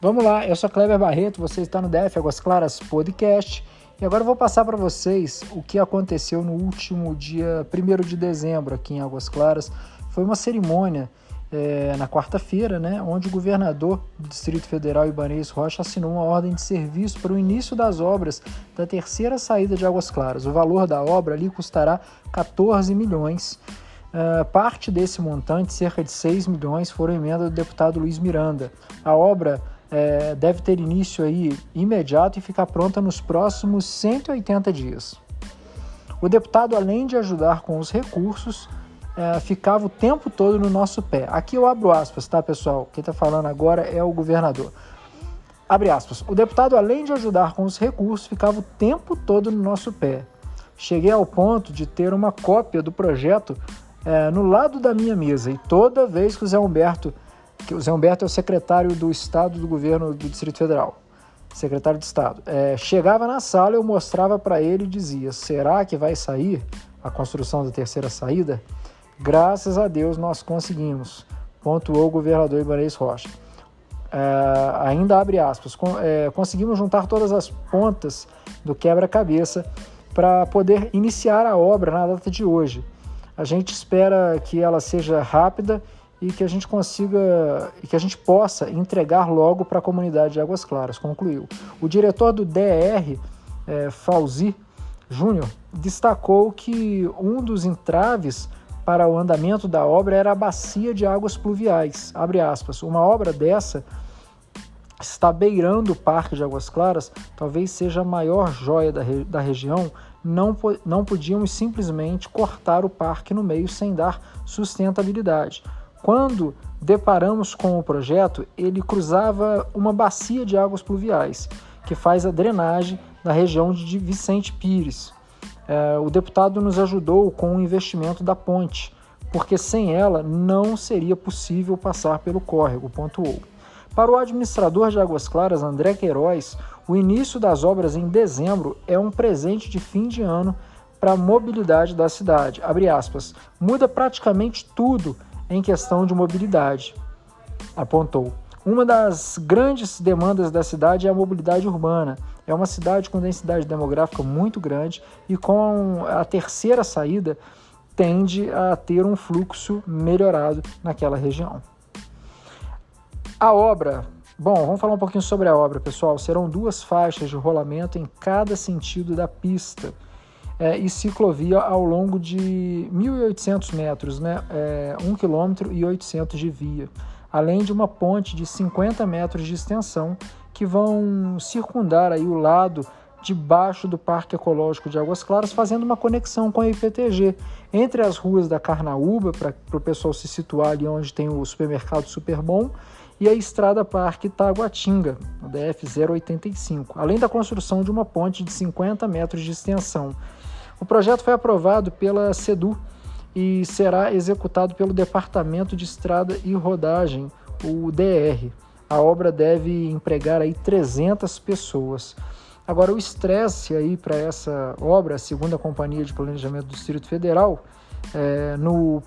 Vamos lá, eu sou Kleber Barreto, você está no DF Águas Claras Podcast e agora eu vou passar para vocês o que aconteceu no último dia 1 de dezembro aqui em Águas Claras. Foi uma cerimônia é, na quarta-feira, né, onde o governador do Distrito Federal, Ibanez Rocha, assinou uma ordem de serviço para o início das obras da terceira saída de Águas Claras. O valor da obra ali custará 14 milhões. Uh, parte desse montante, cerca de 6 milhões, foram emenda do deputado Luiz Miranda. A obra é, deve ter início aí imediato e ficar pronta nos próximos 180 dias. O deputado, além de ajudar com os recursos, é, ficava o tempo todo no nosso pé. Aqui eu abro aspas, tá, pessoal? Quem está falando agora é o governador. Abre aspas. O deputado, além de ajudar com os recursos, ficava o tempo todo no nosso pé. Cheguei ao ponto de ter uma cópia do projeto é, no lado da minha mesa e toda vez que o Zé Humberto que o Zé Humberto é o secretário do Estado do governo do Distrito Federal, secretário de Estado. É, chegava na sala, eu mostrava para ele e dizia: será que vai sair a construção da terceira saída? Graças a Deus nós conseguimos, pontuou o governador Ibanez Rocha. É, ainda abre aspas, é, conseguimos juntar todas as pontas do quebra-cabeça para poder iniciar a obra na data de hoje. A gente espera que ela seja rápida e que a gente consiga e que a gente possa entregar logo para a comunidade de Águas Claras, concluiu. O diretor do DR, é, Fauzi Júnior, destacou que um dos entraves para o andamento da obra era a bacia de águas pluviais. Abre aspas. Uma obra dessa está beirando o Parque de Águas Claras, talvez seja a maior joia da, re da região, não, não podíamos simplesmente cortar o parque no meio sem dar sustentabilidade. Quando deparamos com o projeto, ele cruzava uma bacia de águas pluviais, que faz a drenagem da região de Vicente Pires. É, o deputado nos ajudou com o investimento da ponte, porque sem ela não seria possível passar pelo córrego, pontuou. Para o administrador de Águas Claras, André Queiroz, o início das obras em dezembro é um presente de fim de ano para a mobilidade da cidade. Aspas, muda praticamente tudo em questão de mobilidade, apontou. Uma das grandes demandas da cidade é a mobilidade urbana. É uma cidade com densidade demográfica muito grande e com a terceira saída tende a ter um fluxo melhorado naquela região. A obra, bom, vamos falar um pouquinho sobre a obra, pessoal. Serão duas faixas de rolamento em cada sentido da pista é, e ciclovia ao longo de 1.800 metros, né, é, 1 km e 800 de via, além de uma ponte de 50 metros de extensão que vão circundar aí o lado de baixo do Parque Ecológico de Águas Claras, fazendo uma conexão com a IPTG entre as ruas da Carnaúba, para o pessoal se situar ali onde tem o supermercado Superbom, e a Estrada Parque Taguatinga, DF 085, além da construção de uma ponte de 50 metros de extensão o projeto foi aprovado pela SEDU e será executado pelo Departamento de Estrada e Rodagem, o DR. A obra deve empregar aí 300 pessoas. Agora, o estresse aí para essa obra, segundo a Companhia de Planejamento do Distrito Federal, é, no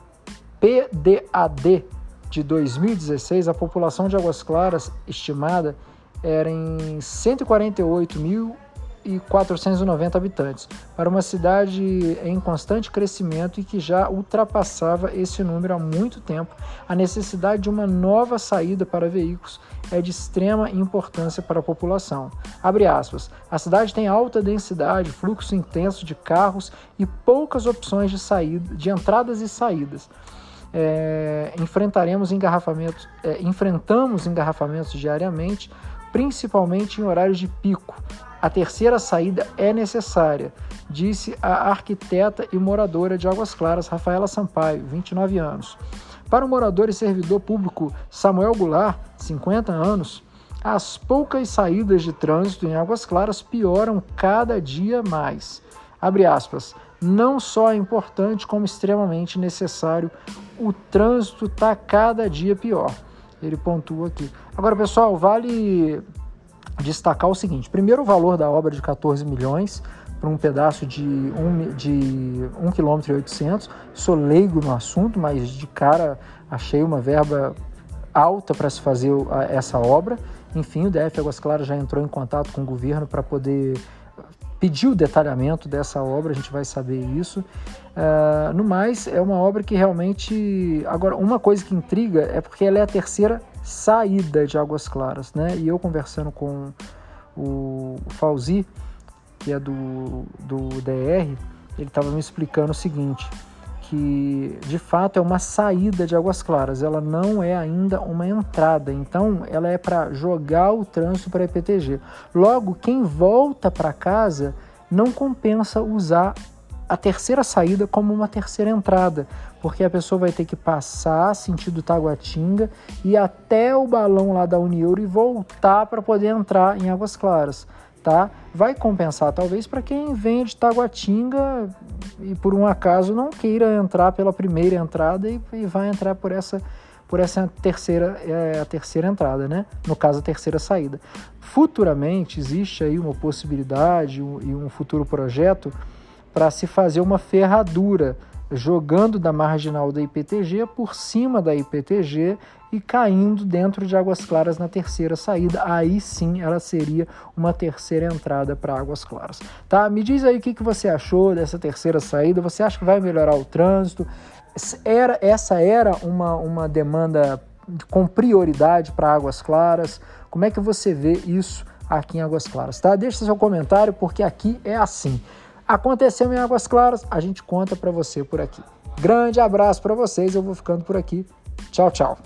PDAD de 2016, a população de Águas Claras estimada era em 148 mil e 490 habitantes, para uma cidade em constante crescimento e que já ultrapassava esse número há muito tempo. A necessidade de uma nova saída para veículos é de extrema importância para a população. Abre aspas. A cidade tem alta densidade, fluxo intenso de carros e poucas opções de saída, de entradas e saídas. É, enfrentaremos engarrafamentos, é, enfrentamos engarrafamentos diariamente, principalmente em horários de pico, a terceira saída é necessária, disse a arquiteta e moradora de Águas Claras, Rafaela Sampaio, 29 anos. Para o morador e servidor público Samuel Goulart, 50 anos, as poucas saídas de trânsito em Águas Claras pioram cada dia mais. Abre aspas. Não só é importante, como extremamente necessário. O trânsito está cada dia pior. Ele pontua aqui. Agora, pessoal, vale destacar o seguinte: primeiro, o valor da obra de 14 milhões para um pedaço de 1 de 1 km e 800. Sou leigo no assunto, mas de cara achei uma verba alta para se fazer essa obra. Enfim, o DF Águas Claras já entrou em contato com o governo para poder pedir o detalhamento dessa obra, a gente vai saber isso. Uh, no mais, é uma obra que realmente. Agora, uma coisa que intriga é porque ela é a terceira saída de Águas Claras, né? E eu conversando com o Fauzi, que é do, do DR, ele estava me explicando o seguinte que de fato é uma saída de Águas Claras, ela não é ainda uma entrada, então ela é para jogar o trânsito para a EPTG. Logo, quem volta para casa não compensa usar a terceira saída como uma terceira entrada, porque a pessoa vai ter que passar sentido Taguatinga e até o balão lá da Unieuro e voltar para poder entrar em Águas Claras tá? Vai compensar talvez para quem vem de Taguatinga e por um acaso não queira entrar pela primeira entrada e, e vai entrar por essa por essa terceira é, a terceira entrada, né? No caso a terceira saída. Futuramente existe aí uma possibilidade um, e um futuro projeto para se fazer uma ferradura jogando da marginal da IPTG por cima da IPTG e caindo dentro de Águas Claras na terceira saída. Aí sim ela seria uma terceira entrada para Águas Claras. Tá? Me diz aí o que, que você achou dessa terceira saída. Você acha que vai melhorar o trânsito? Era, essa era uma, uma demanda com prioridade para Águas Claras? Como é que você vê isso aqui em Águas Claras? Tá? Deixa seu comentário porque aqui é assim. Aconteceu em Águas Claras, a gente conta para você por aqui. Grande abraço para vocês, eu vou ficando por aqui. Tchau, tchau.